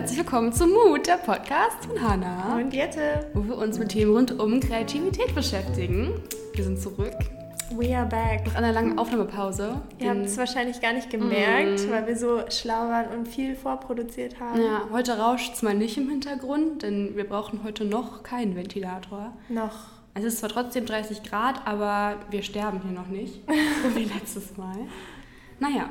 herzlich willkommen zum Mut, der Podcast von Hanna. Und Jette. Wo wir uns mit Themen rund um Kreativität beschäftigen. Wir sind zurück. We are back. Nach einer langen Aufnahmepause. Ihr habt es wahrscheinlich gar nicht gemerkt, mm. weil wir so schlau waren und viel vorproduziert haben. Ja, heute rauscht es mal nicht im Hintergrund, denn wir brauchen heute noch keinen Ventilator. Noch. Es ist zwar trotzdem 30 Grad, aber wir sterben hier noch nicht. so wie letztes Mal. Naja,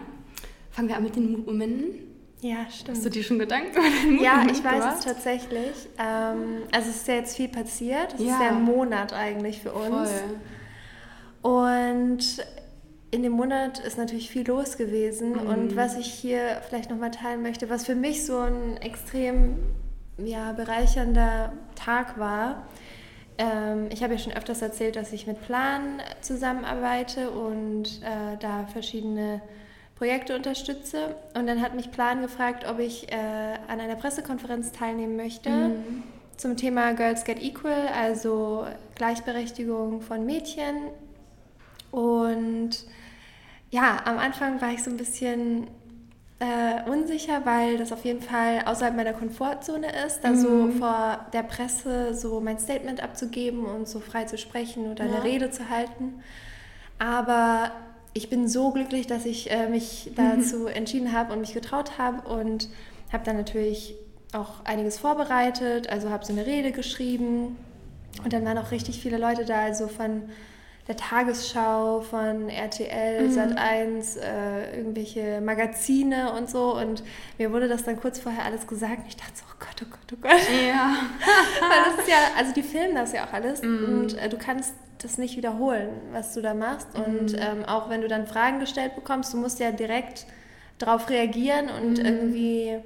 fangen wir an mit den Momenten. Ja, stimmt. Hast du dir schon Gedanken über den Ja, ich weiß es tatsächlich. Ähm, also es ist ja jetzt viel passiert. Es ja. ist ja ein Monat eigentlich für uns. Voll. Und in dem Monat ist natürlich viel los gewesen. Mhm. Und was ich hier vielleicht nochmal teilen möchte, was für mich so ein extrem ja, bereichernder Tag war. Ähm, ich habe ja schon öfters erzählt, dass ich mit Plan zusammenarbeite und äh, da verschiedene Projekte unterstütze. Und dann hat mich Plan gefragt, ob ich äh, an einer Pressekonferenz teilnehmen möchte mhm. zum Thema Girls Get Equal, also Gleichberechtigung von Mädchen. Und ja, am Anfang war ich so ein bisschen äh, unsicher, weil das auf jeden Fall außerhalb meiner Komfortzone ist, da mhm. so vor der Presse so mein Statement abzugeben und so frei zu sprechen oder ja. eine Rede zu halten. Aber ich bin so glücklich, dass ich äh, mich dazu entschieden habe und mich getraut habe und habe dann natürlich auch einiges vorbereitet, also habe so eine Rede geschrieben und dann waren auch richtig viele Leute da, also von der Tagesschau, von RTL, mhm. Sat1, äh, irgendwelche Magazine und so. Und mir wurde das dann kurz vorher alles gesagt. Und ich dachte so, oh Gott, oh Gott, oh Gott. Ja. Weil das ist ja, also die filmen das ja auch alles. Mhm. Und äh, du kannst das nicht wiederholen, was du da machst. Mhm. Und ähm, auch wenn du dann Fragen gestellt bekommst, du musst ja direkt darauf reagieren und mhm. irgendwie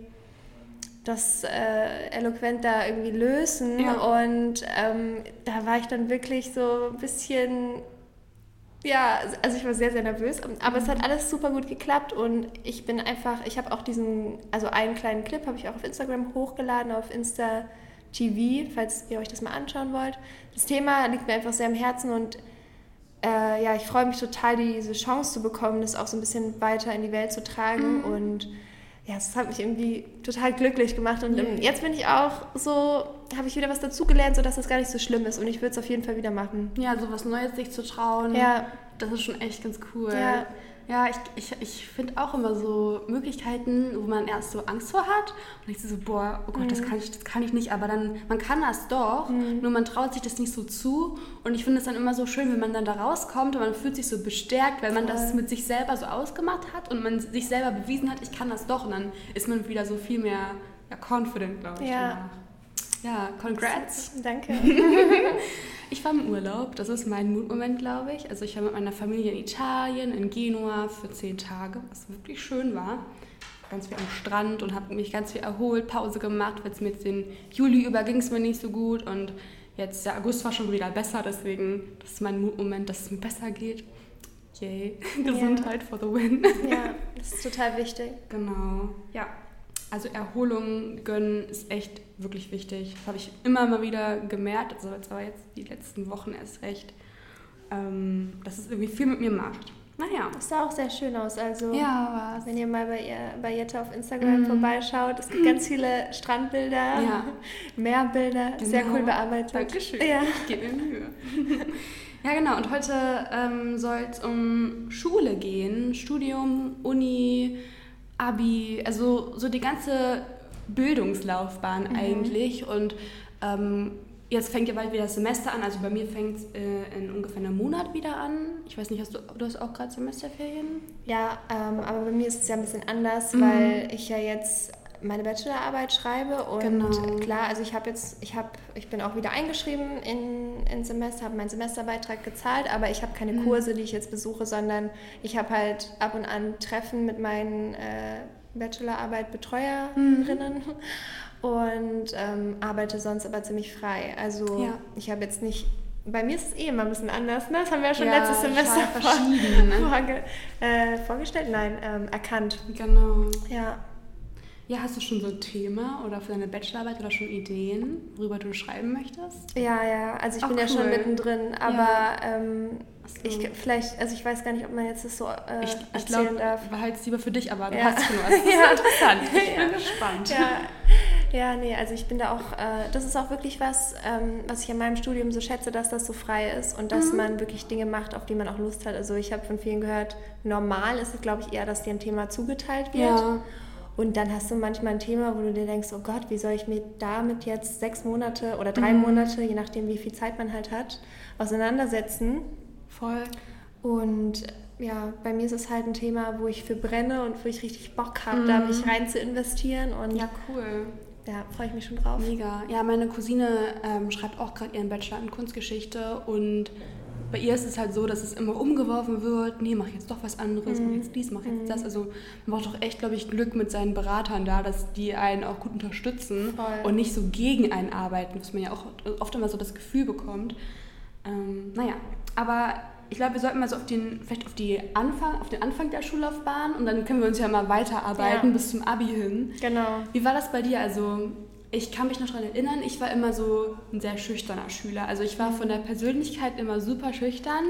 das äh, eloquent da irgendwie lösen. Ja. Und ähm, da war ich dann wirklich so ein bisschen, ja, also ich war sehr, sehr nervös. Aber mhm. es hat mhm. alles super gut geklappt und ich bin einfach, ich habe auch diesen, also einen kleinen Clip habe ich auch auf Instagram hochgeladen, auf Insta TV, falls ihr euch das mal anschauen wollt. Das Thema liegt mir einfach sehr am Herzen und äh, ja, ich freue mich total, diese Chance zu bekommen, das auch so ein bisschen weiter in die Welt zu tragen mhm. und ja, das hat mich irgendwie total glücklich gemacht und mhm. jetzt bin ich auch so, habe ich wieder was dazugelernt, sodass das gar nicht so schlimm ist und ich würde es auf jeden Fall wieder machen. Ja, so was Neues sich zu trauen, ja. das ist schon echt ganz cool. Ja. Ja, ich, ich, ich finde auch immer so Möglichkeiten, wo man erst so Angst vor hat und ich so, boah, oh Gott, mhm. das, kann ich, das kann ich nicht, aber dann, man kann das doch, mhm. nur man traut sich das nicht so zu und ich finde es dann immer so schön, wenn man dann da rauskommt und man fühlt sich so bestärkt, weil man Voll. das mit sich selber so ausgemacht hat und man sich selber bewiesen hat, ich kann das doch und dann ist man wieder so viel mehr ja, confident, glaube ich. Ja. Danach. Ja, congrats. Danke. ich war im Urlaub, das ist mein Mutmoment, glaube ich. Also ich war mit meiner Familie in Italien, in Genua für zehn Tage, was wirklich schön war. Ganz viel am Strand und habe mich ganz viel erholt, Pause gemacht, weil es mir jetzt den Juli über ging es mir nicht so gut und jetzt der August war schon wieder besser, deswegen das ist mein Mutmoment, dass es mir besser geht. Yay, Gesundheit for the win. Ja, das ist total wichtig. Genau, ja. Also Erholung gönnen ist echt wirklich wichtig. Das habe ich immer mal wieder gemerkt, also jetzt aber jetzt die letzten Wochen erst recht, ähm, dass es irgendwie viel mit mir macht. Naja. Das sah auch sehr schön aus. Also, ja, wenn ihr mal bei, ihr, bei Jette auf Instagram mm. vorbeischaut, es gibt ganz viele Strandbilder, ja. Meerbilder, genau. sehr cool bearbeitet. Dankeschön. Ja. Ich gebe mir Mühe. ja, genau. Und heute ähm, soll es um Schule gehen, Studium, Uni, Abi, also so die ganze Bildungslaufbahn mhm. eigentlich. Und ähm, jetzt fängt ja bald wieder das Semester an. Also bei mir fängt es äh, in ungefähr einem Monat wieder an. Ich weiß nicht, hast du, du hast auch gerade Semesterferien? Ja, ähm, aber bei mir ist es ja ein bisschen anders, mhm. weil ich ja jetzt meine Bachelorarbeit schreibe und genau. klar, also ich habe jetzt, ich habe, ich bin auch wieder eingeschrieben in, in Semester, habe meinen Semesterbeitrag gezahlt, aber ich habe keine mhm. Kurse, die ich jetzt besuche, sondern ich habe halt ab und an Treffen mit meinen äh, Bachelorarbeit Betreuerinnen mhm. und ähm, arbeite sonst aber ziemlich frei. Also ja. ich habe jetzt nicht bei mir ist es eh immer ein bisschen anders, ne? Das haben wir ja schon ja, letztes Semester vor, ne? vorge äh, vorgestellt, nein, ähm, erkannt. Genau. Ja. Ja, hast du schon so ein Thema oder für deine Bachelorarbeit oder schon Ideen, worüber du schreiben möchtest? Ja, ja, also ich Ach, bin ja schon mittendrin, aber ja. ähm, so. ich vielleicht, also ich weiß gar nicht, ob man jetzt das so äh, ich, ich glaub, darf. behalte es lieber für dich, aber du ja. hast nur. Das ist ja. interessant. Ich bin gespannt. Ja. Ja, nee, also ich bin da auch, äh, das ist auch wirklich was, ähm, was ich in meinem Studium so schätze, dass das so frei ist und dass mhm. man wirklich Dinge macht, auf die man auch Lust hat. Also ich habe von vielen gehört, normal ist es, glaube ich, eher, dass dir ein Thema zugeteilt wird. Ja. Und dann hast du manchmal ein Thema, wo du dir denkst, oh Gott, wie soll ich mir damit jetzt sechs Monate oder drei mhm. Monate, je nachdem, wie viel Zeit man halt hat, auseinandersetzen. Voll. Und ja, bei mir ist es halt ein Thema, wo ich für brenne und wo ich richtig Bock habe, mhm. da mich rein zu investieren. Und ja, cool. Ja, freue ich mich schon drauf. Mega. Ja, meine Cousine ähm, schreibt auch gerade ihren Bachelor in Kunstgeschichte und bei ihr ist es halt so, dass es immer umgeworfen wird, nee, mach jetzt doch was anderes, mhm. mach jetzt dies, mach jetzt mhm. das. Also man braucht doch echt, glaube ich, Glück mit seinen Beratern da, dass die einen auch gut unterstützen Voll. und nicht so gegen einen arbeiten, was man ja auch oft immer so das Gefühl bekommt. Ähm, naja, aber ich glaube, wir sollten mal so auf den, vielleicht auf, die Anfang, auf den Anfang der Schullaufbahn und dann können wir uns ja mal weiterarbeiten ja. bis zum Abi hin. Genau. Wie war das bei dir? Also ich kann mich noch daran erinnern, ich war immer so ein sehr schüchterner Schüler. Also ich war von der Persönlichkeit immer super schüchtern.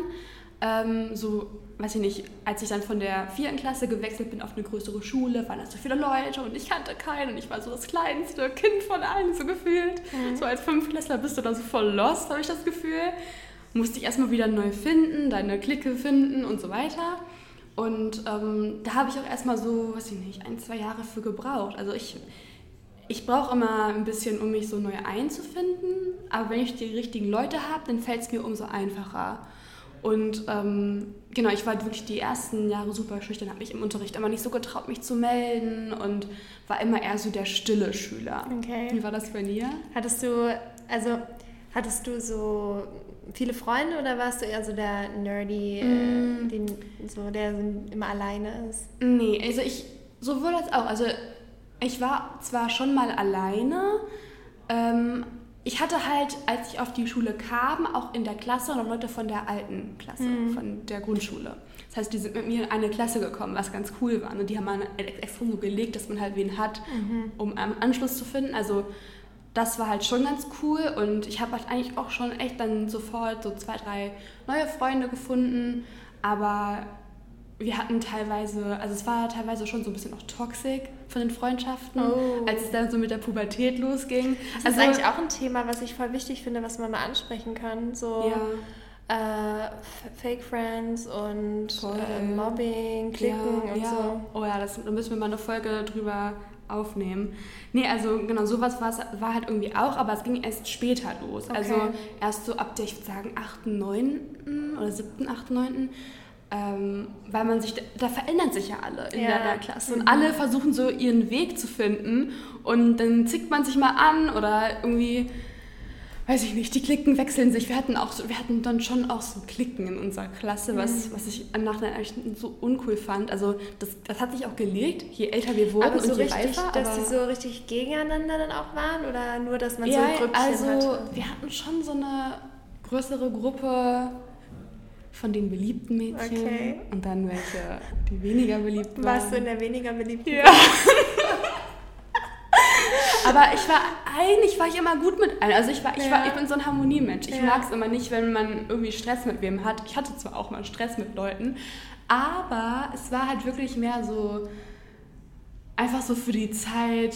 Ähm, so, weiß ich nicht, als ich dann von der vierten Klasse gewechselt bin auf eine größere Schule, waren da so viele Leute und ich kannte keinen und ich war so das kleinste Kind von allen so gefühlt. Mhm. So als Fünftklässler bist du dann so voll lost, habe ich das Gefühl. Musste ich erstmal wieder neu finden, deine Clique finden und so weiter. Und ähm, da habe ich auch erstmal so, weiß ich nicht, ein, zwei Jahre für gebraucht. Also ich ich brauche immer ein bisschen, um mich so neu einzufinden. Aber wenn ich die richtigen Leute habe, dann fällt es mir umso einfacher. Und ähm, genau, ich war wirklich die ersten Jahre super schüchtern, habe mich im Unterricht immer nicht so getraut, mich zu melden und war immer eher so der stille Schüler. Okay. Wie war das bei dir? Hattest du, also hattest du so viele Freunde oder warst du eher so der Nerdy, äh, mm. äh, den, so, der immer alleine ist? Nee, also ich sowohl als auch. Also ich war zwar schon mal alleine, ähm, ich hatte halt, als ich auf die Schule kam, auch in der Klasse noch Leute von der alten Klasse, mhm. von der Grundschule. Das heißt, die sind mit mir in eine Klasse gekommen, was ganz cool war. Und die haben man extra so gelegt, dass man halt wen hat, mhm. um einen Anschluss zu finden. Also das war halt schon ganz cool und ich habe halt eigentlich auch schon echt dann sofort so zwei, drei neue Freunde gefunden. Aber wir hatten teilweise, also es war teilweise schon so ein bisschen auch toxisch von den Freundschaften, oh. als es dann so mit der Pubertät losging. Das also, ist eigentlich auch ein Thema, was ich voll wichtig finde, was man mal ansprechen kann. So ja. äh, Fake Friends und äh, Mobbing, Klicken ja, und ja. so. Oh ja, das, da müssen wir mal eine Folge drüber aufnehmen. Nee, also genau, sowas war halt irgendwie auch, aber es ging erst später los. Okay. Also erst so ab der, ich würde sagen, 8., 9. oder 7., 8., 9., ähm, weil man sich, da verändern sich ja alle in ja. der Klasse und mhm. alle versuchen so ihren Weg zu finden und dann zickt man sich mal an oder irgendwie, weiß ich nicht, die Klicken wechseln sich. Wir hatten auch so, wir hatten dann schon auch so Klicken in unserer Klasse, was, mhm. was ich im Nachhinein eigentlich so uncool fand. Also das, das hat sich auch gelegt, je älter wir wurden aber so und je richtig, reifer. Dass die so richtig gegeneinander dann auch waren oder nur, dass man ja, so ein Grüppchen also, hatte? wir hatten schon so eine größere Gruppe von den beliebten Mädchen okay. und dann welche, die weniger beliebt waren. Warst du in der weniger beliebten? Ja. Aber ich war, eigentlich war ich immer gut mit allen. Also ich, war, ich, ja. war, ich bin so ein Harmoniemensch. Ich ja. mag es immer nicht, wenn man irgendwie Stress mit wem hat. Ich hatte zwar auch mal Stress mit Leuten, aber es war halt wirklich mehr so, einfach so für die Zeit,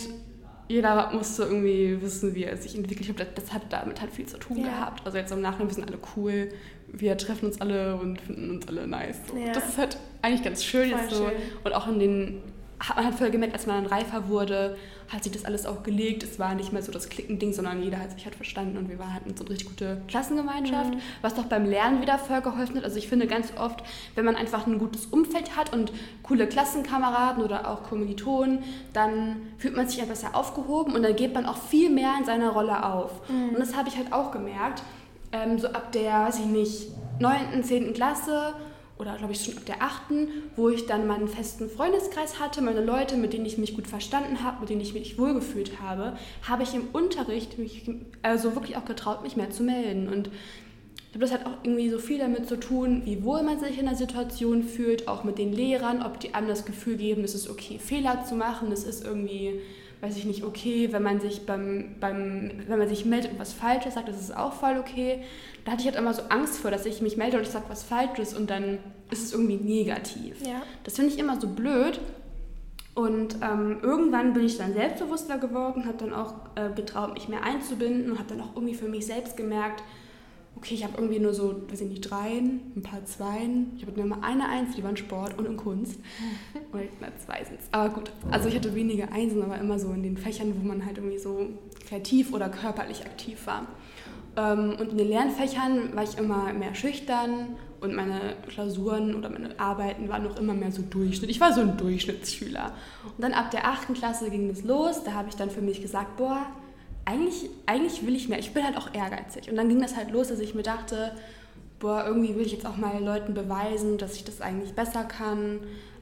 jeder musste irgendwie wissen, wie er sich entwickelt. Das, das hat damit halt viel zu tun ja. gehabt. Also jetzt im Nachhinein, wir sind alle cool, wir treffen uns alle und finden uns alle nice. So. Ja. Das ist halt eigentlich ganz schön Voll jetzt so. Schön. Und auch in den hat man halt voll gemerkt, als man dann reifer wurde, hat sich das alles auch gelegt. Es war nicht mehr so das Klickending, sondern jeder hat sich halt verstanden und wir waren halt so eine richtig gute Klassengemeinschaft, mhm. was doch beim Lernen wieder voll geholfen hat. Also ich finde ganz oft, wenn man einfach ein gutes Umfeld hat und coole Klassenkameraden oder auch Kommilitonen, dann fühlt man sich ja besser aufgehoben und dann geht man auch viel mehr in seiner Rolle auf. Mhm. Und das habe ich halt auch gemerkt. Ähm, so ab der, weiß ich nicht, 9., 10. Klasse oder glaube ich schon ab der achten, wo ich dann meinen festen Freundeskreis hatte, meine Leute, mit denen ich mich gut verstanden habe, mit denen ich mich wohlgefühlt habe, habe ich im Unterricht mich also wirklich auch getraut, mich mehr zu melden. Und ich glaube, das hat auch irgendwie so viel damit zu tun, wie wohl man sich in der Situation fühlt, auch mit den Lehrern, ob die einem das Gefühl geben, es ist okay, Fehler zu machen, es ist irgendwie weiß ich nicht, okay, wenn man sich beim, beim wenn man sich meldet und was Falsches sagt, das ist auch voll okay. Da hatte ich halt immer so Angst vor, dass ich mich melde und ich sage was Falsches und dann ist es irgendwie negativ. Ja. Das finde ich immer so blöd. Und ähm, irgendwann bin ich dann selbstbewusster geworden, habe dann auch äh, getraut, mich mehr einzubinden und habe dann auch irgendwie für mich selbst gemerkt, okay, ich habe irgendwie nur so, weiß ich nicht, dreien, ein paar Zweien. Ich habe nur mal eine Eins, die waren Sport und in Kunst. Oder na, zwei sind Aber gut, also ich hatte wenige Einsen, aber immer so in den Fächern, wo man halt irgendwie so kreativ oder körperlich aktiv war. Ähm, und in den Lernfächern war ich immer mehr schüchtern und meine Klausuren oder meine Arbeiten waren noch immer mehr so Durchschnitt. Ich war so ein Durchschnittsschüler. Und dann ab der achten Klasse ging es los. Da habe ich dann für mich gesagt, boah, eigentlich, eigentlich will ich mehr. Ich bin halt auch ehrgeizig. Und dann ging das halt los, dass ich mir dachte, boah, irgendwie will ich jetzt auch mal Leuten beweisen, dass ich das eigentlich besser kann.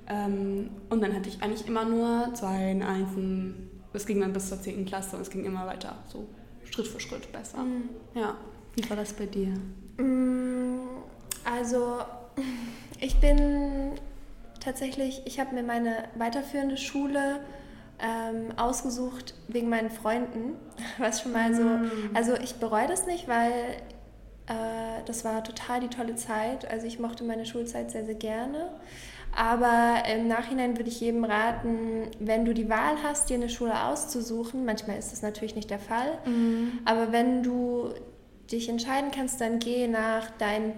Ähm, und dann hatte ich eigentlich immer nur zwei Einsen. Es ging dann bis zur 10. Klasse und es ging immer weiter, so Schritt für Schritt besser. Mhm. Ja. Wie war das bei dir? Mm, also, ich bin tatsächlich, ich habe mir meine weiterführende Schule ähm, ausgesucht wegen meinen Freunden, was schon mal so, mm. also ich bereue das nicht, weil äh, das war total die tolle Zeit. Also ich mochte meine Schulzeit sehr, sehr gerne. Aber im Nachhinein würde ich jedem raten, wenn du die Wahl hast, dir eine Schule auszusuchen, manchmal ist das natürlich nicht der Fall, mhm. aber wenn du dich entscheiden kannst, dann geh nach deinen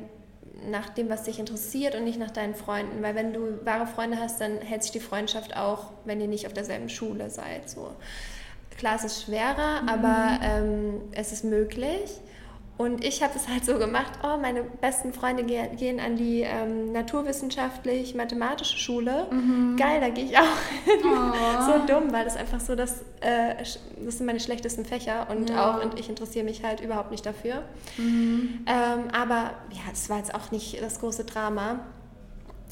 nach dem, was dich interessiert und nicht nach deinen Freunden. Weil wenn du wahre Freunde hast, dann hält sich die Freundschaft auch, wenn ihr nicht auf derselben Schule seid. So. Klar, es ist schwerer, mhm. aber ähm, es ist möglich. Und ich habe es halt so gemacht, oh, meine besten Freunde gehen an die ähm, naturwissenschaftlich-mathematische Schule. Mhm. Geil, da gehe ich auch hin. Oh. so dumm, weil das einfach so, das, äh, das sind meine schlechtesten Fächer und ja. auch und ich interessiere mich halt überhaupt nicht dafür. Mhm. Ähm, aber ja, es war jetzt auch nicht das große Drama.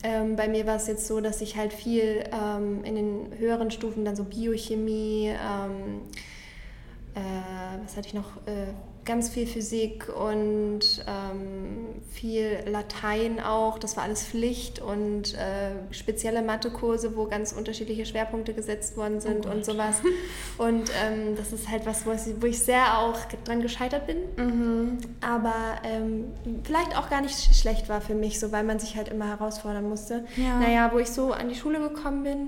Ähm, bei mir war es jetzt so, dass ich halt viel ähm, in den höheren Stufen dann so Biochemie, ähm, äh, was hatte ich noch? Äh, ganz viel Physik und ähm, viel Latein auch. Das war alles Pflicht und äh, spezielle Mathekurse, wo ganz unterschiedliche Schwerpunkte gesetzt worden sind oh und sowas. Und ähm, das ist halt was, wo ich, sehr auch dran gescheitert bin. Mhm. Aber ähm, vielleicht auch gar nicht schlecht war für mich, so weil man sich halt immer herausfordern musste. Ja. Naja, wo ich so an die Schule gekommen bin,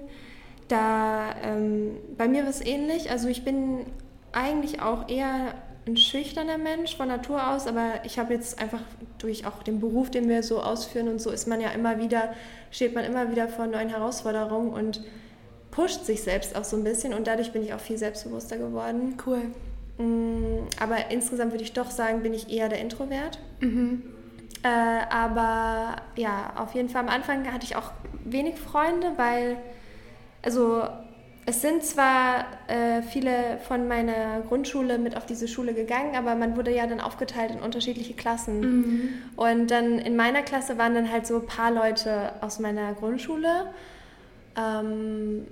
da ähm, bei mir war es ähnlich. Also ich bin eigentlich auch eher ein schüchterner Mensch von Natur aus, aber ich habe jetzt einfach durch auch den Beruf, den wir so ausführen und so, ist man ja immer wieder, steht man immer wieder vor neuen Herausforderungen und pusht sich selbst auch so ein bisschen und dadurch bin ich auch viel selbstbewusster geworden. Cool. Mm, aber insgesamt würde ich doch sagen, bin ich eher der Introvert. Mhm. Äh, aber ja, auf jeden Fall am Anfang hatte ich auch wenig Freunde, weil, also es sind zwar äh, viele von meiner Grundschule mit auf diese Schule gegangen, aber man wurde ja dann aufgeteilt in unterschiedliche Klassen. Mhm. Und dann in meiner Klasse waren dann halt so ein paar Leute aus meiner Grundschule. Ähm,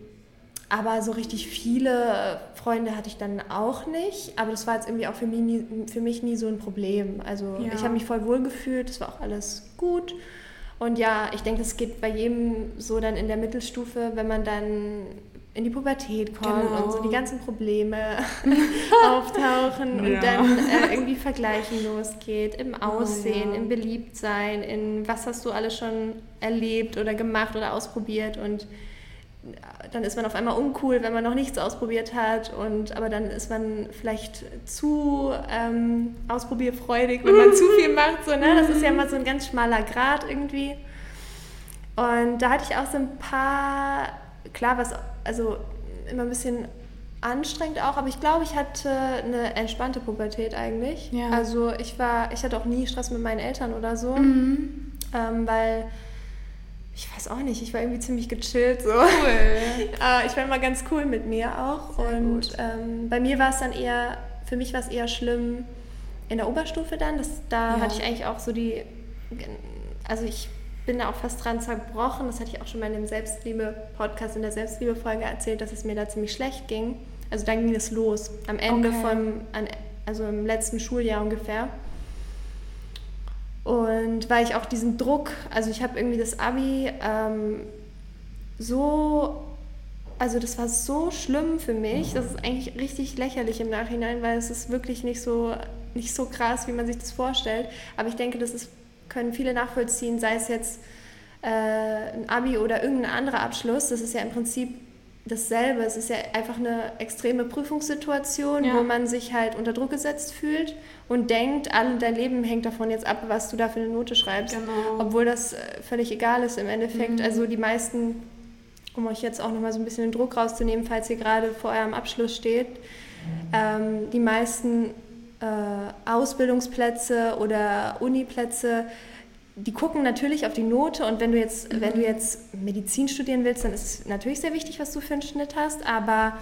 aber so richtig viele Freunde hatte ich dann auch nicht. Aber das war jetzt irgendwie auch für mich nie, für mich nie so ein Problem. Also ja. ich habe mich voll wohl gefühlt, es war auch alles gut. Und ja, ich denke, das geht bei jedem so dann in der Mittelstufe, wenn man dann in die Pubertät kommt genau. und so die ganzen Probleme auftauchen ja. und dann äh, irgendwie Vergleichen losgeht, im Aussehen, oh, ja. im Beliebtsein, in was hast du alles schon erlebt oder gemacht oder ausprobiert und äh, dann ist man auf einmal uncool, wenn man noch nichts ausprobiert hat und aber dann ist man vielleicht zu ähm, ausprobierfreudig, wenn man zu viel macht. So, ne? Das ist ja immer so ein ganz schmaler Grad irgendwie. Und da hatte ich auch so ein paar, klar, was also immer ein bisschen anstrengend auch, aber ich glaube, ich hatte eine entspannte Pubertät eigentlich. Ja. Also ich war, ich hatte auch nie Stress mit meinen Eltern oder so, mhm. ähm, weil ich weiß auch nicht, ich war irgendwie ziemlich gechillt so. Cool. äh, ich war immer ganz cool mit mir auch Sehr und ähm, bei mir war es dann eher, für mich war es eher schlimm in der Oberstufe dann, das, da ja. hatte ich eigentlich auch so die, also ich bin da auch fast dran zerbrochen. Das hatte ich auch schon mal in dem Selbstliebe-Podcast, in der Selbstliebe-Folge erzählt, dass es mir da ziemlich schlecht ging. Also dann ging es los. Am Ende okay. vom, also im letzten Schuljahr ungefähr. Und weil ich auch diesen Druck, also ich habe irgendwie das Abi ähm, so, also das war so schlimm für mich, das ist eigentlich richtig lächerlich im Nachhinein, weil es ist wirklich nicht so, nicht so krass, wie man sich das vorstellt. Aber ich denke, das ist können viele nachvollziehen, sei es jetzt äh, ein Abi oder irgendein anderer Abschluss. Das ist ja im Prinzip dasselbe. Es ist ja einfach eine extreme Prüfungssituation, ja. wo man sich halt unter Druck gesetzt fühlt und denkt, all dein Leben hängt davon jetzt ab, was du da für eine Note schreibst. Genau. Obwohl das äh, völlig egal ist im Endeffekt. Mhm. Also die meisten, um euch jetzt auch nochmal so ein bisschen den Druck rauszunehmen, falls ihr gerade vor eurem Abschluss steht, ähm, die meisten äh, Ausbildungsplätze oder Uniplätze die gucken natürlich auf die Note und wenn du jetzt, mhm. wenn du jetzt Medizin studieren willst, dann ist es natürlich sehr wichtig, was du für einen Schnitt hast, aber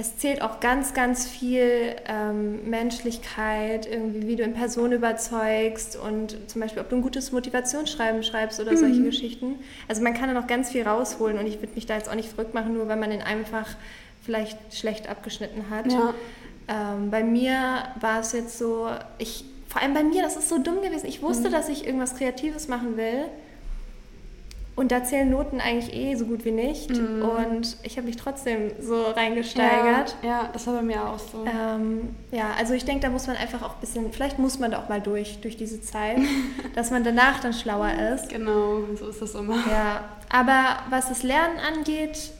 es zählt auch ganz, ganz viel ähm, Menschlichkeit, irgendwie, wie du in Person überzeugst und zum Beispiel, ob du ein gutes Motivationsschreiben schreibst oder mhm. solche Geschichten. Also man kann da noch ganz viel rausholen und ich würde mich da jetzt auch nicht verrückt machen, nur weil man den einfach vielleicht schlecht abgeschnitten hat. Ja. Ähm, bei mir war es jetzt so, ich vor allem bei mir, das ist so dumm gewesen. Ich wusste, mhm. dass ich irgendwas Kreatives machen will. Und da zählen Noten eigentlich eh so gut wie nicht. Mhm. Und ich habe mich trotzdem so reingesteigert. Ja, ja, das war bei mir auch so. Ähm, ja, also ich denke, da muss man einfach auch ein bisschen, vielleicht muss man da auch mal durch, durch diese Zeit, dass man danach dann schlauer ist. Genau, so ist das immer. Ja, aber was das Lernen angeht,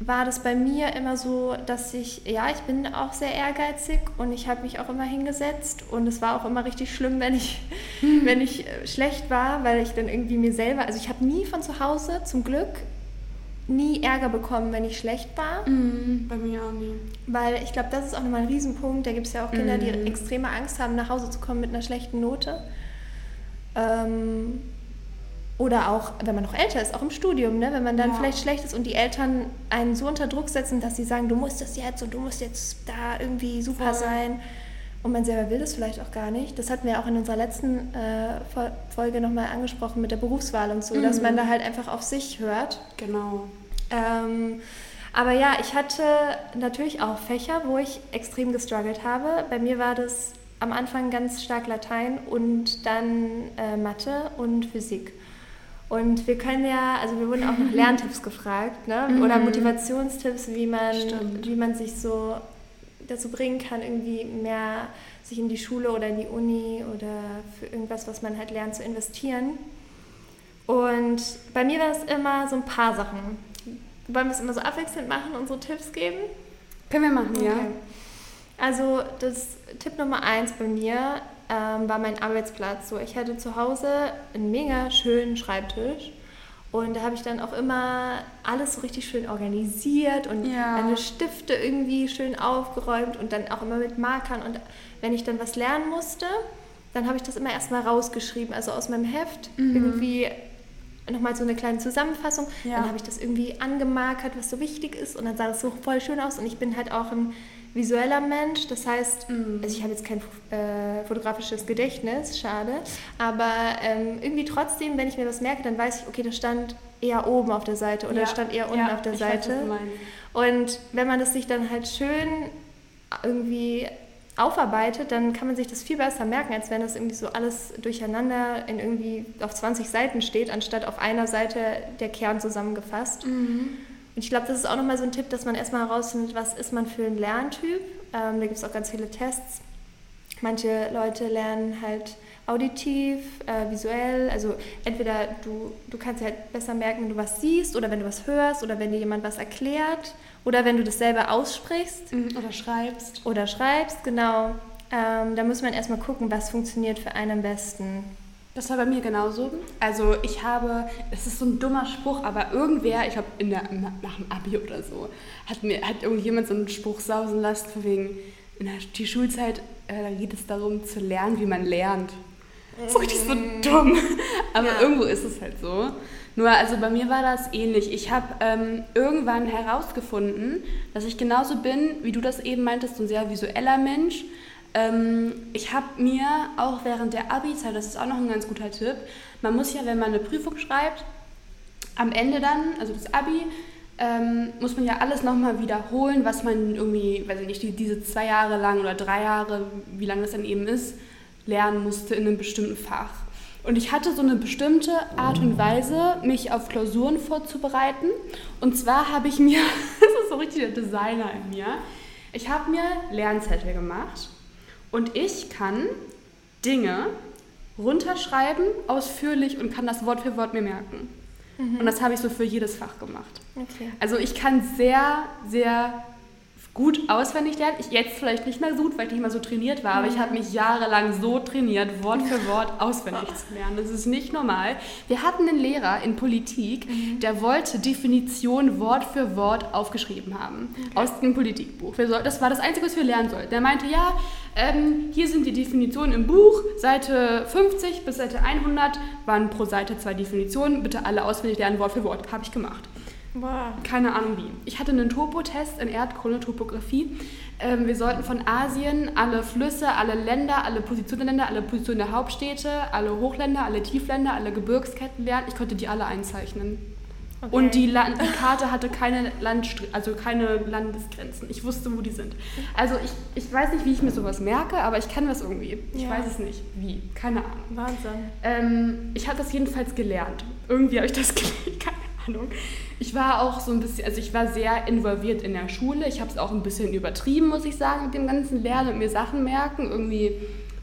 war das bei mir immer so, dass ich, ja, ich bin auch sehr ehrgeizig und ich habe mich auch immer hingesetzt und es war auch immer richtig schlimm, wenn ich, mhm. wenn ich äh, schlecht war, weil ich dann irgendwie mir selber, also ich habe nie von zu Hause zum Glück nie Ärger bekommen, wenn ich schlecht war. Mhm, bei mir auch nie. Weil ich glaube, das ist auch nochmal ein Riesenpunkt. Da gibt es ja auch Kinder, mhm. die extreme Angst haben, nach Hause zu kommen mit einer schlechten Note. Ähm, oder auch, wenn man noch älter ist, auch im Studium, ne? wenn man dann ja. vielleicht schlecht ist und die Eltern einen so unter Druck setzen, dass sie sagen, du musst das jetzt und du musst jetzt da irgendwie super Voll. sein. Und man selber will das vielleicht auch gar nicht. Das hatten wir auch in unserer letzten äh, Folge nochmal angesprochen mit der Berufswahl und so, mhm. dass man da halt einfach auf sich hört. Genau. Ähm, aber ja, ich hatte natürlich auch Fächer, wo ich extrem gestruggelt habe. Bei mir war das am Anfang ganz stark Latein und dann äh, Mathe und Physik. Und wir können ja, also wir wurden auch nach Lerntipps gefragt, ne? Mhm. oder Motivationstipps, wie man, wie man sich so dazu bringen kann, irgendwie mehr sich in die Schule oder in die Uni oder für irgendwas, was man halt lernt, zu investieren. Und bei mir war es immer so ein paar Sachen. Wollen wir es immer so abwechselnd machen, unsere Tipps geben? Können wir machen, okay. ja. Also das Tipp Nummer eins bei mir ähm, war mein Arbeitsplatz so. Ich hatte zu Hause einen mega schönen Schreibtisch. Und da habe ich dann auch immer alles so richtig schön organisiert und ja. meine Stifte irgendwie schön aufgeräumt und dann auch immer mit Markern. Und wenn ich dann was lernen musste, dann habe ich das immer erstmal rausgeschrieben, also aus meinem Heft mhm. irgendwie nochmal so eine kleine Zusammenfassung. Ja. Dann habe ich das irgendwie angemarkert, was so wichtig ist und dann sah das so voll schön aus. Und ich bin halt auch ein visueller Mensch. Das heißt, mhm. also ich habe jetzt kein äh, fotografisches Gedächtnis, schade. Aber ähm, irgendwie trotzdem, wenn ich mir das merke, dann weiß ich, okay, das stand eher oben auf der Seite oder ja. stand eher unten ja, auf der Seite. Weiß, und wenn man das sich dann halt schön irgendwie aufarbeitet, dann kann man sich das viel besser merken, als wenn das irgendwie so alles durcheinander in irgendwie auf 20 Seiten steht, anstatt auf einer Seite der Kern zusammengefasst. Mhm. Und ich glaube, das ist auch nochmal so ein Tipp, dass man erstmal herausfindet, was ist man für ein Lerntyp. Ähm, da gibt es auch ganz viele Tests. Manche Leute lernen halt auditiv, äh, visuell. Also entweder du, du kannst halt besser merken, wenn du was siehst oder wenn du was hörst oder wenn dir jemand was erklärt oder wenn du das selber aussprichst. Mhm, oder schreibst. Oder schreibst, genau. Ähm, da muss man erstmal gucken, was funktioniert für einen am besten. Das war bei mir genauso. Also ich habe, es ist so ein dummer Spruch, aber irgendwer, ich glaube nach dem Abi oder so, hat mir hat irgendjemand so einen Spruch sausen lassen, von wegen, in der, die Schulzeit, äh, da geht es darum zu lernen, wie man lernt. Das ist richtig so mm. dumm. Aber ja. irgendwo ist es halt so. Nur, also bei mir war das ähnlich. Ich habe ähm, irgendwann herausgefunden, dass ich genauso bin, wie du das eben meintest, so ein sehr visueller Mensch. Ähm, ich habe mir auch während der Abi-Zeit, das ist auch noch ein ganz guter Tipp, man muss ja, wenn man eine Prüfung schreibt, am Ende dann, also das Abi, ähm, muss man ja alles nochmal wiederholen, was man irgendwie, weiß ich nicht, die, diese zwei Jahre lang oder drei Jahre, wie lange das dann eben ist, lernen musste in einem bestimmten Fach. Und ich hatte so eine bestimmte Art und Weise, mich auf Klausuren vorzubereiten. Und zwar habe ich mir, das ist so richtig der Designer in mir, ich habe mir Lernzettel gemacht und ich kann Dinge runterschreiben, ausführlich und kann das Wort für Wort mir merken. Mhm. Und das habe ich so für jedes Fach gemacht. Okay. Also ich kann sehr, sehr gut auswendig lernen. Ich jetzt vielleicht nicht mehr so gut, weil ich nicht mehr so trainiert war, aber ich habe mich jahrelang so trainiert, Wort für Wort auswendig zu lernen. Das ist nicht normal. Wir hatten einen Lehrer in Politik, mhm. der wollte Definition Wort für Wort aufgeschrieben haben okay. aus dem Politikbuch. Das war das Einzige, was wir lernen sollten. Der meinte, ja, ähm, hier sind die Definitionen im Buch, Seite 50 bis Seite 100 waren pro Seite zwei Definitionen. Bitte alle auswendig lernen, Wort für Wort. Habe ich gemacht. Wow. Keine Ahnung wie. Ich hatte einen Topotest in Erdkunde, Topographie. Ähm, wir sollten von Asien alle Flüsse, alle Länder, alle Positionen der Länder, alle Positionen der Hauptstädte, alle Hochländer, alle Tiefländer, alle Gebirgsketten lernen. Ich konnte die alle einzeichnen. Okay. Und die, Land die Karte hatte keine, Landstr also keine Landesgrenzen. Ich wusste, wo die sind. Also ich, ich weiß nicht, wie ich mir sowas merke, aber ich kann das irgendwie. Ich ja. weiß es nicht, wie. Keine Ahnung. Wahnsinn. Ähm, ich habe das jedenfalls gelernt. Irgendwie habe ich das gelernt. Ahnung. Ich war auch so ein bisschen, also ich war sehr involviert in der Schule. Ich habe es auch ein bisschen übertrieben, muss ich sagen, mit dem ganzen Lernen und mir Sachen merken. Irgendwie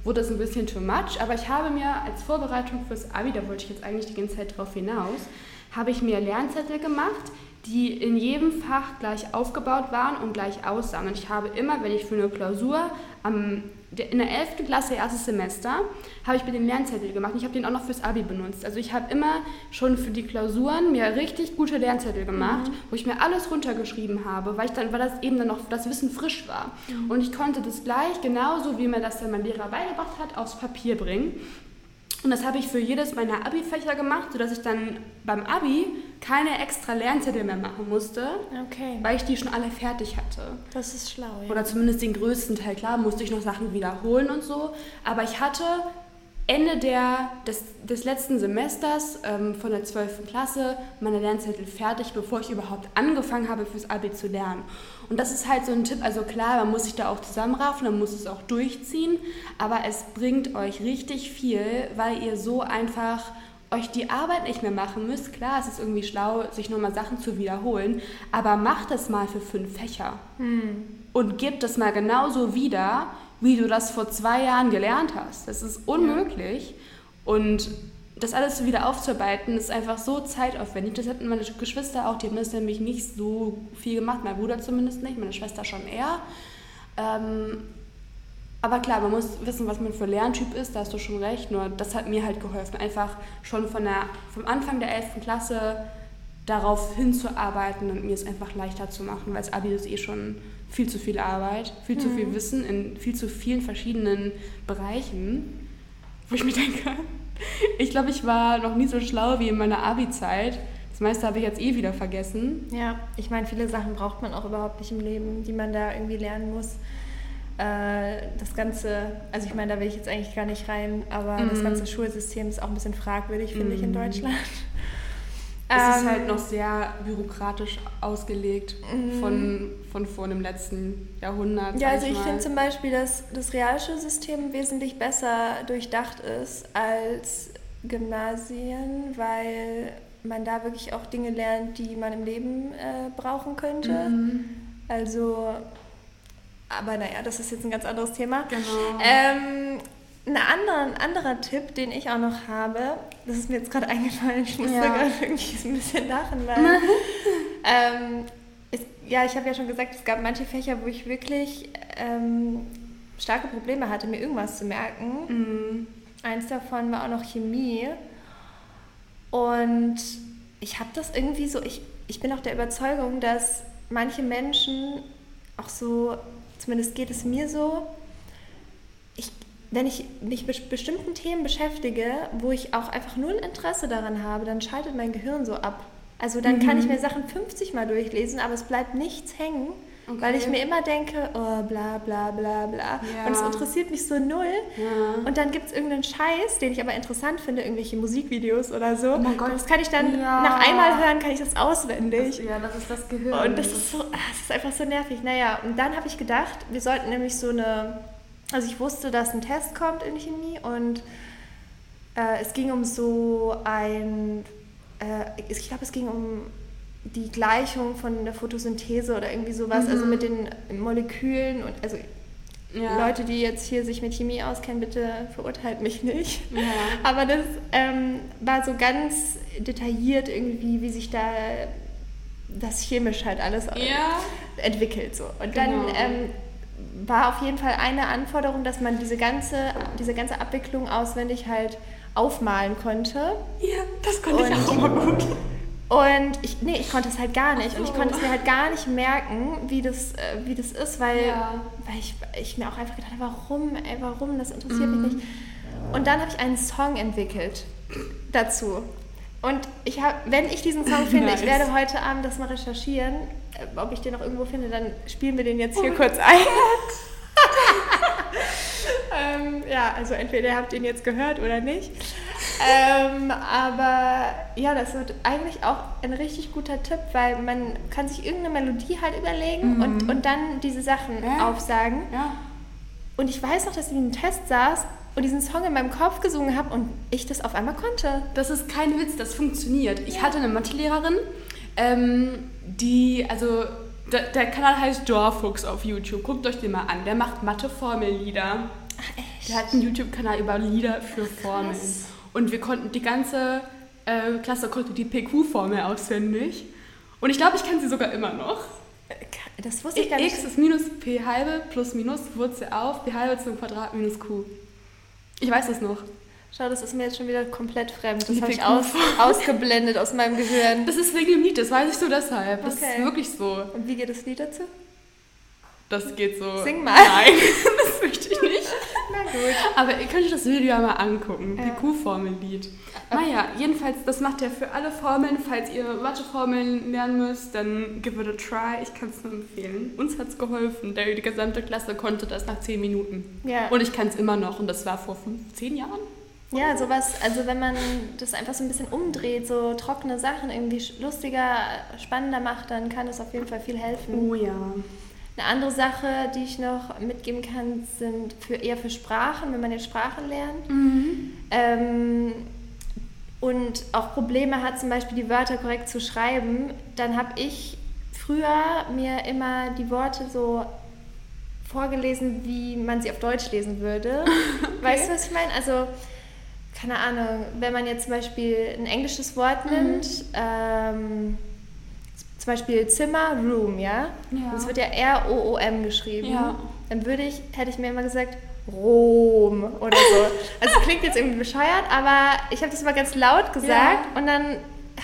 wurde das ein bisschen too much. Aber ich habe mir als Vorbereitung fürs Abi, da wollte ich jetzt eigentlich die ganze Zeit drauf hinaus, habe ich mir Lernzettel gemacht, die in jedem Fach gleich aufgebaut waren und gleich aussahen. Und ich habe immer, wenn ich für eine Klausur am, in der 11. Klasse, erstes Semester, habe ich mir den Lernzettel gemacht. Und ich habe den auch noch fürs Abi benutzt. Also ich habe immer schon für die Klausuren mir richtig gute Lernzettel gemacht, mhm. wo ich mir alles runtergeschrieben habe, weil, ich dann, weil das eben dann noch das Wissen frisch war. Mhm. Und ich konnte das gleich, genauso wie mir das dann mein Lehrer beigebracht hat, aufs Papier bringen. Und das habe ich für jedes meiner Abi-Fächer gemacht, sodass ich dann beim Abi keine extra Lernzettel mehr machen musste, okay. weil ich die schon alle fertig hatte. Das ist schlau, ja. Oder zumindest den größten Teil. Klar, musste ich noch Sachen wiederholen und so. Aber ich hatte Ende der, des, des letzten Semesters ähm, von der 12. Klasse meine Lernzettel fertig, bevor ich überhaupt angefangen habe, fürs Abi zu lernen. Und das ist halt so ein Tipp, also klar, man muss sich da auch zusammenraffen, man muss es auch durchziehen, aber es bringt euch richtig viel, weil ihr so einfach euch die Arbeit nicht mehr machen müsst. Klar, es ist irgendwie schlau, sich nochmal Sachen zu wiederholen, aber macht es mal für fünf Fächer hm. und gebt es mal genauso wieder, wie du das vor zwei Jahren gelernt hast. Das ist unmöglich. Ja. Und das alles wieder aufzuarbeiten, ist einfach so zeitaufwendig. Das hatten meine Geschwister auch, die haben das nämlich nicht so viel gemacht, mein Bruder zumindest nicht, meine Schwester schon eher. Ähm, aber klar, man muss wissen, was man für Lerntyp ist, da hast du schon recht. Nur das hat mir halt geholfen, einfach schon von der, vom Anfang der 11. Klasse darauf hinzuarbeiten und mir es einfach leichter zu machen, weil das Abi ist eh schon viel zu viel Arbeit, viel zu viel mhm. Wissen in viel zu vielen verschiedenen Bereichen, wo ich mir denke, ich glaube, ich war noch nie so schlau wie in meiner Abi-Zeit. Das meiste habe ich jetzt eh wieder vergessen. Ja, ich meine, viele Sachen braucht man auch überhaupt nicht im Leben, die man da irgendwie lernen muss. Äh, das ganze, also ich meine, da will ich jetzt eigentlich gar nicht rein, aber mm. das mhm. ganze Schulsystem ist auch ein bisschen fragwürdig, finde mm. ich, in mhm. Deutschland. Es ist halt ähm, noch sehr bürokratisch ausgelegt mm. von, von vor dem letzten Jahrhundert. Ja, also ich, finde zum Beispiel, dass das Realschulsystem wesentlich besser durchdacht ist als Gymnasien, weil man da wirklich auch Dinge lernt, die man im Leben äh, brauchen könnte. Mm. Also, aber naja, das ist jetzt ein ganz anderes Thema. Genau. Ähm, ein anderer, ein anderer Tipp, den ich auch noch habe, das ist mir jetzt gerade eingefallen, ich musste ja. gerade irgendwie ein bisschen lachen, weil ähm, es, ja, ich habe ja schon gesagt, es gab manche Fächer, wo ich wirklich ähm, starke Probleme hatte, mir irgendwas zu merken. Mhm. Eins davon war auch noch Chemie. Und ich habe das irgendwie so, ich, ich bin auch der Überzeugung, dass manche Menschen auch so, zumindest geht es mir so, wenn ich mich mit bestimmten Themen beschäftige, wo ich auch einfach null Interesse daran habe, dann schaltet mein Gehirn so ab. Also dann mhm. kann ich mhm. mir Sachen 50 Mal durchlesen, aber es bleibt nichts hängen, okay. weil ich mir immer denke, oh bla bla bla bla. Ja. Und es interessiert mich so null. Ja. Und dann gibt es irgendeinen Scheiß, den ich aber interessant finde, irgendwelche Musikvideos oder so. Oh mein Gott. Das kann ich dann ja. nach einmal hören, kann ich das auswendig. Das, ja, das ist das Gehirn. Und das ist so, das ist einfach so nervig. Naja, und dann habe ich gedacht, wir sollten nämlich so eine also ich wusste, dass ein Test kommt in Chemie und äh, es ging um so ein, äh, ich glaube, es ging um die Gleichung von der Photosynthese oder irgendwie sowas, also mhm. also mit den Molekülen und also ja. Leute, die jetzt hier sich mit Chemie auskennen, bitte verurteilt mich nicht. Ja. Aber das ähm, war so ganz detailliert irgendwie, wie sich da das chemisch halt alles ja. entwickelt. So. Und dann genau. ähm, war auf jeden Fall eine Anforderung, dass man diese ganze, diese ganze Abwicklung auswendig halt aufmalen konnte. Ja, das konnte und, ich auch immer gut. Und ich, nee, ich konnte es halt gar nicht. So. Und ich konnte es mir halt gar nicht merken, wie das, äh, wie das ist, weil, ja. weil ich, ich mir auch einfach gedacht habe, warum, ey, warum, das interessiert mhm. mich nicht. Und dann habe ich einen Song entwickelt dazu. Und ich hab, wenn ich diesen Song finde, nice. ich werde heute Abend das mal recherchieren, äh, ob ich den noch irgendwo finde, dann spielen wir den jetzt hier oh kurz ein. ähm, ja, also entweder ihr habt ihn jetzt gehört oder nicht ähm, aber ja, das wird eigentlich auch ein richtig guter Tipp, weil man kann sich irgendeine Melodie halt überlegen mhm. und, und dann diese Sachen ja. aufsagen. Ja. Und ich weiß noch, dass ich in einem Test saß und diesen Song in meinem Kopf gesungen habe und ich das auf einmal konnte. Das ist kein Witz, das funktioniert. Ja. Ich hatte eine Mathelehrerin, ähm, die, also der, der, Kanal heißt Dorfuchs auf YouTube. Guckt euch den mal an. Der macht Mathe-Formellieder. Der hat einen YouTube-Kanal über Lieder für Formeln. Krass. Und wir konnten die ganze äh, Klasse konnte die PQ-Formel auswendig. Und ich glaube, ich kann sie sogar immer noch. Das wusste ich gar nicht. X ist minus P halbe plus minus Wurzel auf P halbe zum Quadrat minus Q. Ich weiß es noch. Schau, das ist mir jetzt schon wieder komplett fremd. Das habe ich aus, ausgeblendet aus meinem Gehirn. Das ist wegen dem Lied, das weiß ich so deshalb. Das okay. ist wirklich so. Und wie geht das Lied dazu? Das geht so. Sing mal. Nein, das möchte ich nicht. Na gut. Aber ihr könnt euch das Video ja mal angucken. Ja. PQ-Formellied. Naja, jedenfalls, das macht er für alle Formeln. Falls ihr Matheformeln lernen müsst, dann give it a try. Ich kann es nur empfehlen. Uns hat es geholfen. Der, die gesamte Klasse konnte das nach 10 Minuten. Ja. Und ich kann es immer noch. Und das war vor 10 Jahren. Ja, sowas, also wenn man das einfach so ein bisschen umdreht, so trockene Sachen irgendwie lustiger, spannender macht, dann kann es auf jeden Fall viel helfen. Oh ja. Eine andere Sache, die ich noch mitgeben kann, sind für, eher für Sprachen, wenn man jetzt Sprachen lernt. Mhm. Ähm, und auch Probleme hat, zum Beispiel die Wörter korrekt zu schreiben, dann habe ich früher mir immer die Worte so vorgelesen, wie man sie auf Deutsch lesen würde. Okay. Weißt du, was ich meine? Also, keine Ahnung, wenn man jetzt zum Beispiel ein englisches Wort mhm. nimmt, ähm, zum Beispiel Zimmer, Room, ja? ja. Das wird ja R-O-O-M geschrieben. Ja. Dann würde ich, hätte ich mir immer gesagt, Rom oder so. Also es klingt jetzt irgendwie bescheuert, aber ich habe das immer ganz laut gesagt ja. und dann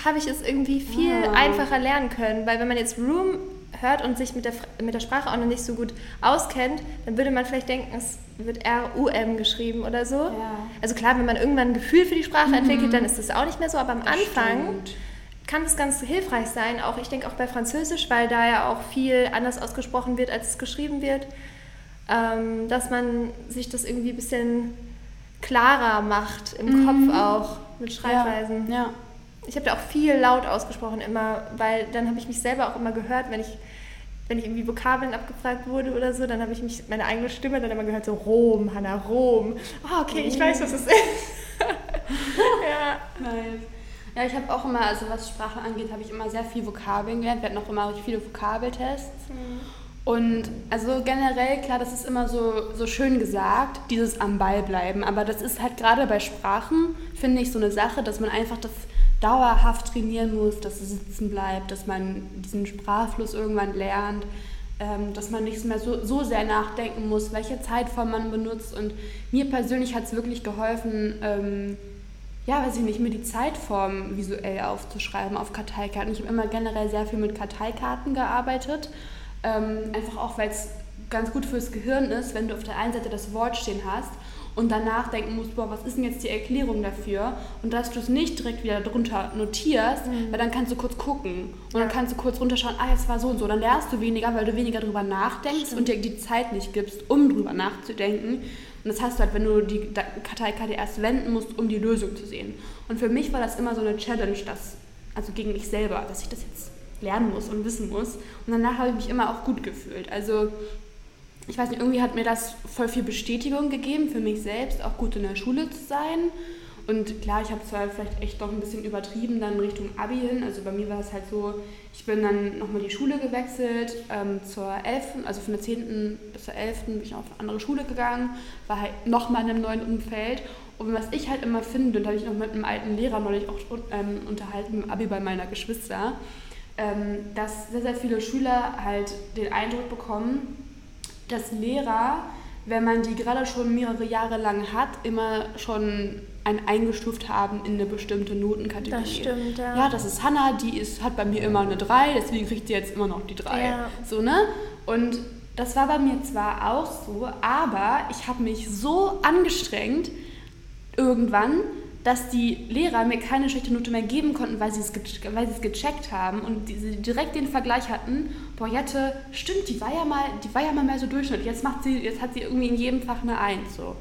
habe ich es irgendwie viel oh. einfacher lernen können, weil wenn man jetzt Room hört und sich mit der, mit der Sprache auch noch nicht so gut auskennt, dann würde man vielleicht denken, es wird R-U-M geschrieben oder so. Ja. Also klar, wenn man irgendwann ein Gefühl für die Sprache mhm. entwickelt, dann ist das auch nicht mehr so, aber am das Anfang stimmt kann es ganz hilfreich sein, auch ich denke auch bei Französisch, weil da ja auch viel anders ausgesprochen wird, als es geschrieben wird, ähm, dass man sich das irgendwie ein bisschen klarer macht im mhm. Kopf auch mit Schreibweisen. Ja. ja. Ich habe da auch viel laut ausgesprochen immer, weil dann habe ich mich selber auch immer gehört, wenn ich wenn ich irgendwie Vokabeln abgefragt wurde oder so, dann habe ich mich meine eigene Stimme dann immer gehört, so Rom, Hanna, Rom. Ah, oh, okay, ich weiß, was es ist. ja. Nice. Ja, ich habe auch immer, also was Sprache angeht, habe ich immer sehr viel Vokabeln gelernt. Wir hatten auch immer viele Vokabeltests. Mhm. Und also generell, klar, das ist immer so, so schön gesagt, dieses am Ball bleiben. Aber das ist halt gerade bei Sprachen, finde ich, so eine Sache, dass man einfach das dauerhaft trainieren muss, dass es sitzen bleibt, dass man diesen Sprachfluss irgendwann lernt, ähm, dass man nicht mehr so, so sehr nachdenken muss, welche Zeitform man benutzt. Und mir persönlich hat es wirklich geholfen, ähm, ja, weiß ich nicht, mir die Zeitform visuell aufzuschreiben auf Karteikarten. Ich habe immer generell sehr viel mit Karteikarten gearbeitet. Ähm, einfach auch, weil es ganz gut fürs Gehirn ist, wenn du auf der einen Seite das Wort stehen hast und danach denken musst, boah, was ist denn jetzt die Erklärung dafür? Und dass du es nicht direkt wieder drunter notierst, mhm. weil dann kannst du kurz gucken und dann kannst du kurz runterschauen, ah, jetzt war so und so. Dann lernst du weniger, weil du weniger drüber nachdenkst Stimmt. und dir die Zeit nicht gibst, um drüber nachzudenken. Und das hast du halt, wenn du die Karteikarte erst wenden musst, um die Lösung zu sehen. Und für mich war das immer so eine Challenge, dass, also gegen mich selber, dass ich das jetzt lernen muss und wissen muss. Und danach habe ich mich immer auch gut gefühlt. Also ich weiß nicht, irgendwie hat mir das voll viel Bestätigung gegeben für mich selbst, auch gut in der Schule zu sein. Und klar, ich habe zwar vielleicht echt noch ein bisschen übertrieben dann Richtung Abi hin. Also bei mir war es halt so, ich bin dann nochmal die Schule gewechselt ähm, zur 11., also von der 10. bis zur 11. bin ich auf eine andere Schule gegangen, war halt nochmal in einem neuen Umfeld. Und was ich halt immer finde, und da habe ich noch mit einem alten Lehrer neulich auch ähm, unterhalten, im Abi bei meiner Geschwister, ähm, dass sehr, sehr viele Schüler halt den Eindruck bekommen, dass Lehrer, wenn man die gerade schon mehrere Jahre lang hat, immer schon ein eingestuft haben in eine bestimmte Notenkategorie. Das stimmt, ja. Ja, das ist Hannah, die ist, hat bei mir immer eine 3, deswegen kriegt sie jetzt immer noch die 3. Ja. So, ne? Und das war bei mir zwar auch so, aber ich habe mich so angestrengt irgendwann, dass die Lehrer mir keine schlechte Note mehr geben konnten, weil sie es, weil sie es gecheckt haben und sie direkt den Vergleich hatten, boah, Jette, stimmt, die war ja mal, die war ja mal mehr so Durchschnitt, jetzt macht sie, jetzt hat sie irgendwie in jedem Fach eine Eins. So.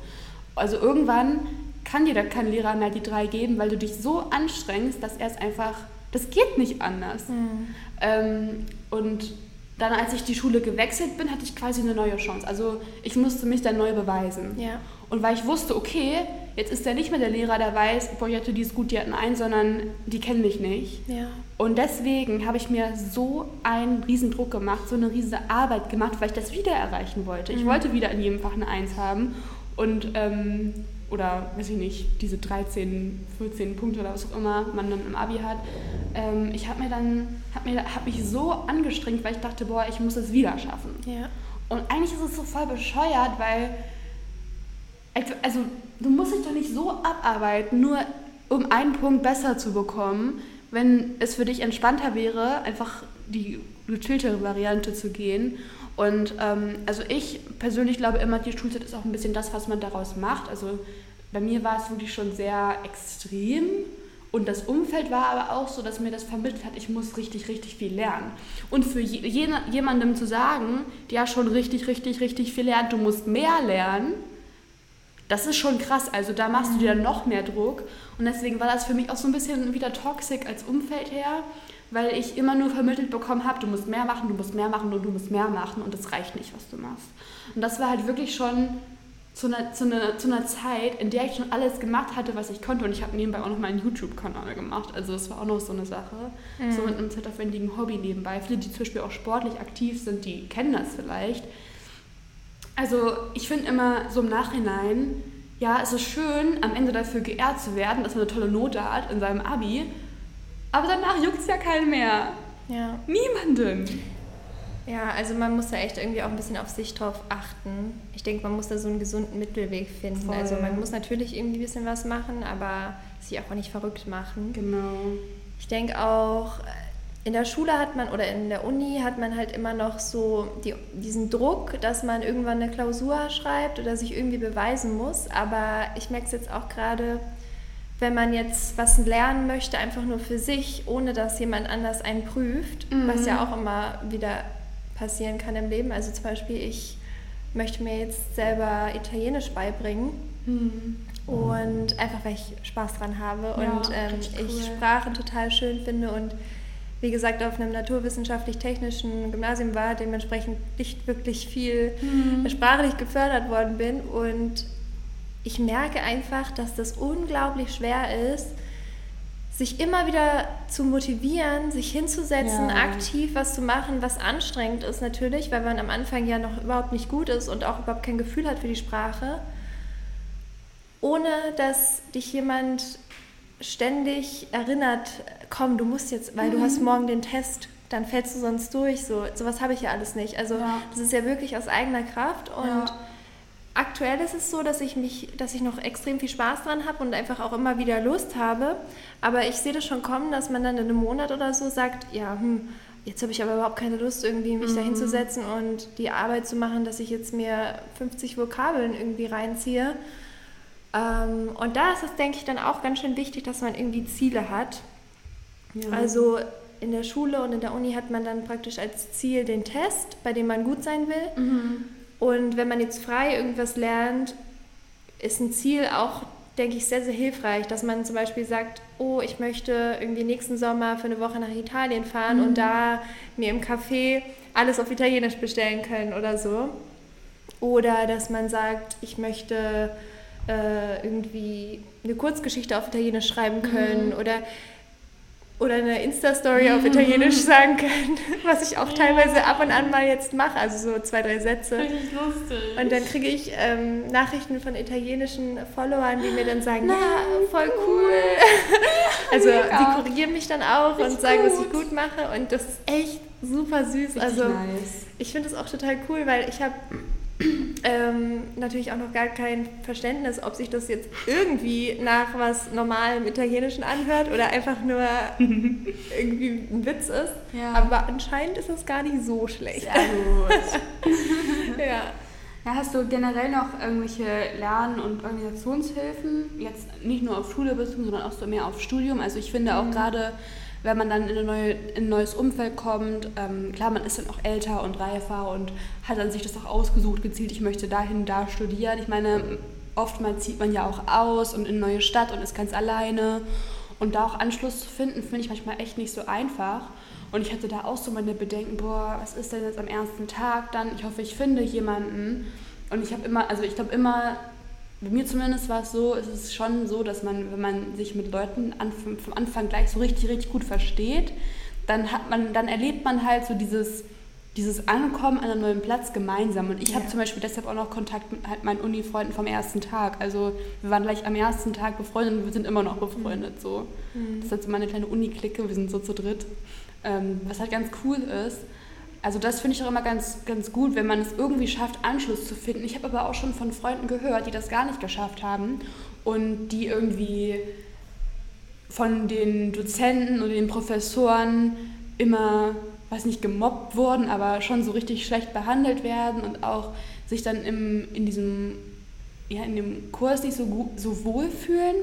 Also irgendwann kann dir da kein Lehrer mehr die drei geben, weil du dich so anstrengst, dass er es einfach, das geht nicht anders. Mhm. Ähm, und dann, als ich die Schule gewechselt bin, hatte ich quasi eine neue Chance. Also ich musste mich dann neu beweisen. Ja. Und weil ich wusste, okay, jetzt ist er nicht mehr der Lehrer, der weiß, boah, Jette, die ist gut, die hatten einen, sondern die kennen mich nicht. Ja. Und deswegen habe ich mir so einen riesen Druck gemacht, so eine riesige Arbeit gemacht, weil ich das wieder erreichen wollte. Ich mhm. wollte wieder in jedem Fach eine Eins haben. Und, ähm, oder, weiß ich nicht, diese 13, 14 Punkte oder was auch immer man dann im Abi hat. Ähm, ich habe mir dann, habe hab mich so angestrengt, weil ich dachte, boah, ich muss es wieder schaffen. Ja. Und eigentlich ist es so voll bescheuert, weil also du musst dich doch nicht so abarbeiten, nur um einen Punkt besser zu bekommen, wenn es für dich entspannter wäre, einfach die gechilltere Variante zu gehen. Und ähm, also ich persönlich glaube immer, die Schulzeit ist auch ein bisschen das, was man daraus macht. Also bei mir war es wirklich schon sehr extrem. Und das Umfeld war aber auch so, dass mir das vermittelt hat, ich muss richtig, richtig viel lernen. Und für je, jemandem zu sagen, der schon richtig, richtig, richtig viel lernt, du musst mehr lernen, das ist schon krass. Also da machst du dir dann noch mehr Druck. Und deswegen war das für mich auch so ein bisschen wieder toxisch als Umfeld her, weil ich immer nur vermittelt bekommen habe, du musst mehr machen, du musst mehr machen und du musst mehr machen und es reicht nicht, was du machst. Und das war halt wirklich schon zu einer, zu, einer, zu einer Zeit, in der ich schon alles gemacht hatte, was ich konnte. Und ich habe nebenbei auch noch meinen YouTube-Kanal gemacht. Also das war auch noch so eine Sache. Mhm. So mit einem zeitaufwendigen Hobby nebenbei. Viele, die zum Beispiel auch sportlich aktiv sind, die kennen das vielleicht also ich finde immer so im Nachhinein, ja, es ist schön, am Ende dafür geehrt zu werden, dass man eine tolle Note hat in seinem Abi. Aber danach juckt es ja keinen mehr. Ja. Niemanden. Ja, also man muss da echt irgendwie auch ein bisschen auf sich drauf achten. Ich denke, man muss da so einen gesunden Mittelweg finden. Voll. Also man muss natürlich irgendwie ein bisschen was machen, aber sich auch nicht verrückt machen. Genau. Ich denke auch, in der Schule hat man oder in der Uni hat man halt immer noch so die, diesen Druck, dass man irgendwann eine Klausur schreibt oder sich irgendwie beweisen muss. Aber ich merke es jetzt auch gerade, wenn man jetzt was lernen möchte, einfach nur für sich, ohne dass jemand anders einen prüft, mhm. was ja auch immer wieder passieren kann im Leben. Also zum Beispiel, ich möchte mir jetzt selber Italienisch beibringen. Mhm. Und einfach, weil ich Spaß dran habe ja, und ähm, cool. ich Sprachen total schön finde und wie gesagt, auf einem naturwissenschaftlich-technischen Gymnasium war, dementsprechend nicht wirklich viel mhm. sprachlich gefördert worden bin. Und ich merke einfach, dass das unglaublich schwer ist, sich immer wieder zu motivieren, sich hinzusetzen, ja. aktiv was zu machen, was anstrengend ist natürlich, weil man am Anfang ja noch überhaupt nicht gut ist und auch überhaupt kein Gefühl hat für die Sprache, ohne dass dich jemand ständig erinnert, komm, du musst jetzt, weil mhm. du hast morgen den Test, dann fällst du sonst durch. So sowas habe ich ja alles nicht. Also ja. das ist ja wirklich aus eigener Kraft und ja. Aktuell ist es so, dass ich mich, dass ich noch extrem viel Spaß dran habe und einfach auch immer wieder Lust habe. Aber ich sehe das schon kommen, dass man dann in einem Monat oder so sagt, ja, hm, jetzt habe ich aber überhaupt keine Lust, irgendwie mich mhm. da hinzusetzen und die Arbeit zu machen, dass ich jetzt mir 50 Vokabeln irgendwie reinziehe. Ähm, und da ist es, denke ich, dann auch ganz schön wichtig, dass man irgendwie Ziele hat. Ja. Also in der Schule und in der Uni hat man dann praktisch als Ziel den Test, bei dem man gut sein will. Mhm. Und wenn man jetzt frei irgendwas lernt, ist ein Ziel auch, denke ich, sehr, sehr hilfreich, dass man zum Beispiel sagt, oh, ich möchte irgendwie nächsten Sommer für eine Woche nach Italien fahren mhm. und da mir im Café alles auf Italienisch bestellen können oder so. Oder dass man sagt, ich möchte äh, irgendwie eine Kurzgeschichte auf Italienisch schreiben können mhm. oder oder eine Insta-Story auf Italienisch sagen können, was ich auch teilweise ab und an mal jetzt mache, also so zwei, drei Sätze. Richtig lustig. Und dann kriege ich ähm, Nachrichten von italienischen Followern, die mir dann sagen, Nein, ja, voll cool. also die korrigieren mich dann auch Richtig und sagen, gut. was ich gut mache und das ist echt super süß. Richtig also nice. ich finde das auch total cool, weil ich habe ähm, natürlich auch noch gar kein Verständnis, ob sich das jetzt irgendwie nach was normalem Italienischen anhört oder einfach nur irgendwie ein Witz ist. Ja. Aber anscheinend ist es gar nicht so schlecht. Sehr gut. ja. Ja, hast du generell noch irgendwelche Lern- und Organisationshilfen? Jetzt nicht nur auf Schule bezogen, sondern auch so mehr auf Studium. Also ich finde auch mhm. gerade wenn man dann in, neue, in ein neues Umfeld kommt, ähm, klar, man ist dann auch älter und reifer und hat dann sich das auch ausgesucht, gezielt, ich möchte dahin, da studieren. Ich meine, oftmals zieht man ja auch aus und in eine neue Stadt und ist ganz alleine. Und da auch Anschluss zu finden, finde ich manchmal echt nicht so einfach. Und ich hatte da auch so meine Bedenken, boah, was ist denn jetzt am ersten Tag dann? Ich hoffe, ich finde jemanden. Und ich habe immer, also ich glaube immer, bei mir zumindest war es so, es ist schon so, dass man, wenn man sich mit Leuten an, vom Anfang gleich so richtig, richtig gut versteht, dann hat man, dann erlebt man halt so dieses, dieses Ankommen an einem neuen Platz gemeinsam. Und ich ja. habe zum Beispiel deshalb auch noch Kontakt mit halt meinen Uni-Freunden vom ersten Tag. Also wir waren gleich am ersten Tag befreundet und wir sind immer noch befreundet. So. Mhm. Das ist jetzt immer eine kleine Uni-Clique, wir sind so zu dritt. Ähm, was halt ganz cool ist. Also das finde ich auch immer ganz, ganz gut, wenn man es irgendwie schafft, Anschluss zu finden. Ich habe aber auch schon von Freunden gehört, die das gar nicht geschafft haben und die irgendwie von den Dozenten oder den Professoren immer, weiß nicht, gemobbt wurden, aber schon so richtig schlecht behandelt werden und auch sich dann im, in diesem ja, in dem Kurs nicht so, so wohl fühlen.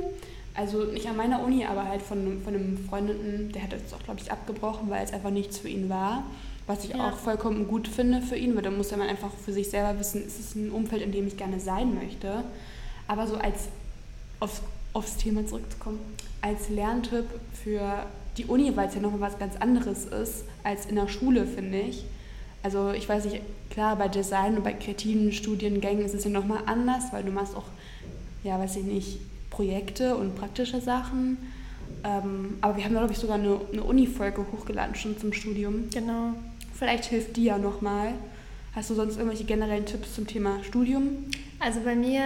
Also nicht an meiner Uni, aber halt von, von einem Freundeten, der hat jetzt auch, glaube ich, abgebrochen, weil es einfach nichts für ihn war. Was ich ja. auch vollkommen gut finde für ihn, weil da muss ja man einfach für sich selber wissen, ist es ein Umfeld, in dem ich gerne sein möchte. Aber so als aufs, aufs Thema zurückzukommen, als Lerntipp für die Uni, weil es ja nochmal was ganz anderes ist als in der Schule, finde ich. Also ich weiß nicht, klar, bei Design und bei kreativen Studiengängen ist es ja nochmal anders, weil du machst auch, ja, weiß ich nicht, Projekte und praktische Sachen. Ähm, aber wir haben, glaube ich, sogar eine, eine Uni-Folge hochgeladen schon zum Studium. Genau. Vielleicht hilft dir ja nochmal. Hast du sonst irgendwelche generellen Tipps zum Thema Studium? Also bei mir,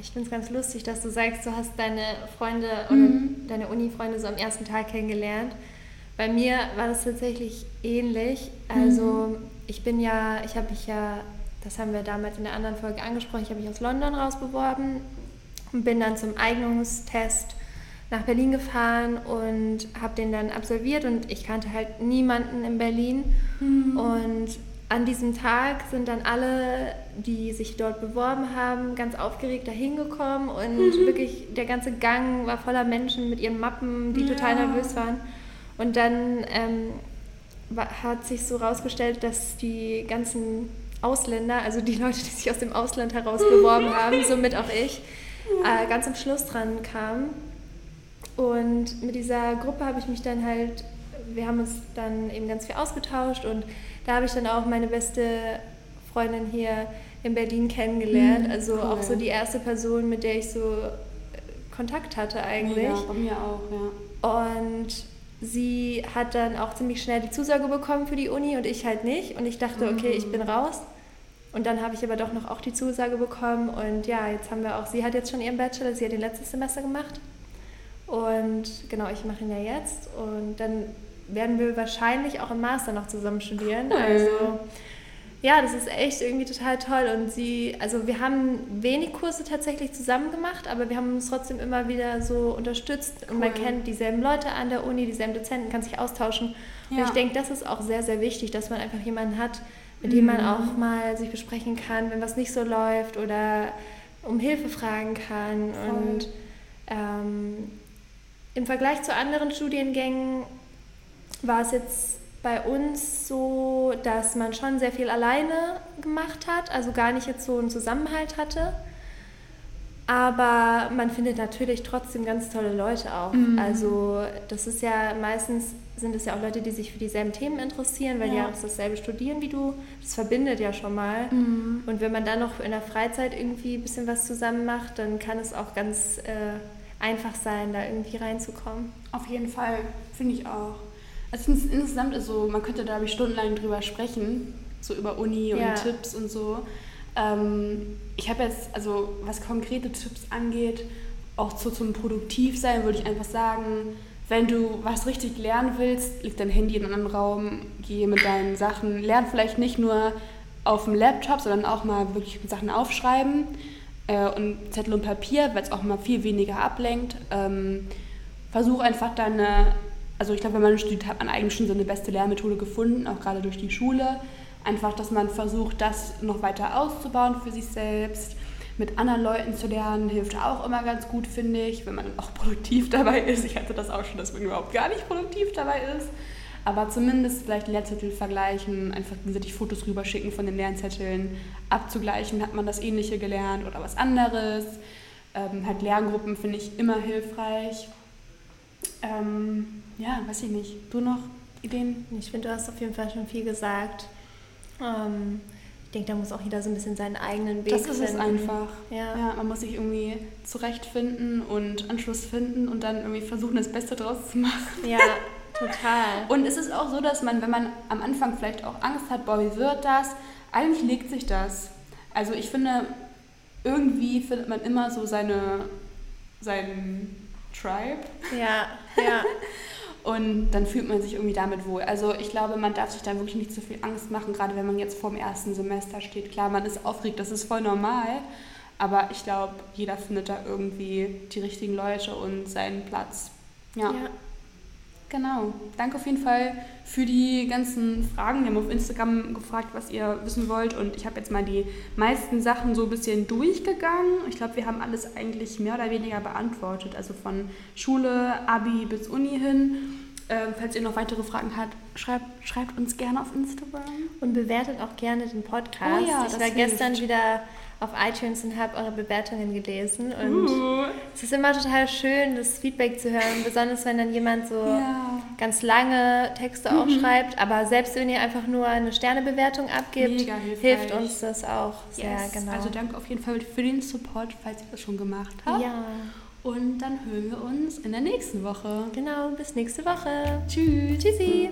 ich finde es ganz lustig, dass du sagst, du hast deine Freunde mhm. oder deine Uni-Freunde so am ersten Tag kennengelernt. Bei mir war das tatsächlich ähnlich. Also mhm. ich bin ja, ich habe mich ja, das haben wir damals in der anderen Folge angesprochen, ich habe mich aus London rausbeworben und bin dann zum Eignungstest nach Berlin gefahren und habe den dann absolviert und ich kannte halt niemanden in Berlin. Mhm. Und an diesem Tag sind dann alle, die sich dort beworben haben, ganz aufgeregt dahin gekommen und mhm. wirklich der ganze Gang war voller Menschen mit ihren Mappen, die ja. total nervös waren. Und dann ähm, hat sich so rausgestellt, dass die ganzen Ausländer, also die Leute, die sich aus dem Ausland heraus beworben haben, somit auch ich, äh, ganz am Schluss dran kamen. Und mit dieser Gruppe habe ich mich dann halt, wir haben uns dann eben ganz viel ausgetauscht und da habe ich dann auch meine beste Freundin hier in Berlin kennengelernt. Mhm, also cool. auch so die erste Person, mit der ich so äh, Kontakt hatte eigentlich. Ja, bei mir auch, ja. Und sie hat dann auch ziemlich schnell die Zusage bekommen für die Uni und ich halt nicht. Und ich dachte, okay, ich bin raus. Und dann habe ich aber doch noch auch die Zusage bekommen. Und ja, jetzt haben wir auch, sie hat jetzt schon ihren Bachelor, sie hat den letztes Semester gemacht. Und genau, ich mache ihn ja jetzt und dann werden wir wahrscheinlich auch im Master noch zusammen studieren. Cool. Also ja, das ist echt irgendwie total toll. Und sie, also wir haben wenig Kurse tatsächlich zusammen gemacht, aber wir haben uns trotzdem immer wieder so unterstützt und man kennt dieselben Leute an der Uni, dieselben Dozenten, kann sich austauschen. Ja. Und ich denke, das ist auch sehr, sehr wichtig, dass man einfach jemanden hat, mit dem man mhm. auch mal sich besprechen kann, wenn was nicht so läuft oder um Hilfe fragen kann. Voll. Und ähm, im Vergleich zu anderen Studiengängen war es jetzt bei uns so, dass man schon sehr viel alleine gemacht hat, also gar nicht jetzt so einen Zusammenhalt hatte. Aber man findet natürlich trotzdem ganz tolle Leute auch. Mhm. Also das ist ja meistens sind es ja auch Leute, die sich für dieselben Themen interessieren, weil ja. die auch dasselbe studieren wie du. Das verbindet ja schon mal. Mhm. Und wenn man dann noch in der Freizeit irgendwie ein bisschen was zusammen macht, dann kann es auch ganz äh, einfach sein, da irgendwie reinzukommen. Auf jeden Fall, finde ich auch. Also insgesamt ist so, man könnte da stundenlang drüber sprechen, so über Uni und ja. Tipps und so. Ähm, ich habe jetzt, also was konkrete Tipps angeht, auch zu, zum Produktivsein würde ich einfach sagen, wenn du was richtig lernen willst, leg dein Handy in einen anderen Raum, geh mit deinen Sachen, lern vielleicht nicht nur auf dem Laptop, sondern auch mal wirklich Sachen aufschreiben äh, und Zettel und Papier, weil es auch mal viel weniger ablenkt. Ähm, versuch einfach deine, also ich glaube, wenn man studiert, hat man eigentlich schon so eine beste Lernmethode gefunden, auch gerade durch die Schule. Einfach, dass man versucht, das noch weiter auszubauen für sich selbst mit anderen Leuten zu lernen hilft auch immer ganz gut, finde ich, wenn man auch produktiv dabei ist. Ich hatte das auch schon, dass man überhaupt gar nicht produktiv dabei ist. Aber zumindest vielleicht Lehrzettel vergleichen, einfach gegenseitig Fotos rüberschicken von den Lernzetteln, abzugleichen, hat man das Ähnliche gelernt oder was anderes. Ähm, halt Lerngruppen finde ich immer hilfreich. Ähm, ja, weiß ich nicht. Du noch Ideen? Ich finde, du hast auf jeden Fall schon viel gesagt. Ähm, ich denke, da muss auch jeder so ein bisschen seinen eigenen Weg finden. Das ist es einfach. Ja. ja. Man muss sich irgendwie zurechtfinden und Anschluss finden und dann irgendwie versuchen, das Beste draus zu machen. Ja, total. und es ist auch so, dass man, wenn man am Anfang vielleicht auch Angst hat, boah, wie wird das, eigentlich legt sich das. Also ich finde, irgendwie findet man immer so seine, seinen Tribe. Ja, ja. Und dann fühlt man sich irgendwie damit wohl. Also ich glaube, man darf sich da wirklich nicht zu viel Angst machen, gerade wenn man jetzt vorm ersten Semester steht. Klar, man ist aufgeregt, das ist voll normal. Aber ich glaube, jeder findet da irgendwie die richtigen Leute und seinen Platz. Ja. ja. Genau. Danke auf jeden Fall für die ganzen Fragen. Wir haben auf Instagram gefragt, was ihr wissen wollt. Und ich habe jetzt mal die meisten Sachen so ein bisschen durchgegangen. Ich glaube, wir haben alles eigentlich mehr oder weniger beantwortet. Also von Schule, Abi bis Uni hin. Ähm, falls ihr noch weitere Fragen habt, schreibt, schreibt uns gerne auf Instagram. Und bewertet auch gerne den Podcast. Oh ja, ich war hilft. gestern wieder auf iTunes und habe eure Bewertungen gelesen. Und uh. es ist immer total schön, das Feedback zu hören, besonders wenn dann jemand so ja. ganz lange Texte mhm. auch schreibt. Aber selbst wenn ihr einfach nur eine Sternebewertung abgibt, hilft uns das auch sehr. Yes. Genau. Also danke auf jeden Fall für den Support, falls ihr das schon gemacht habt. Ja. Und dann hören wir uns in der nächsten Woche. Genau, bis nächste Woche. Tschüss. Tschüssi.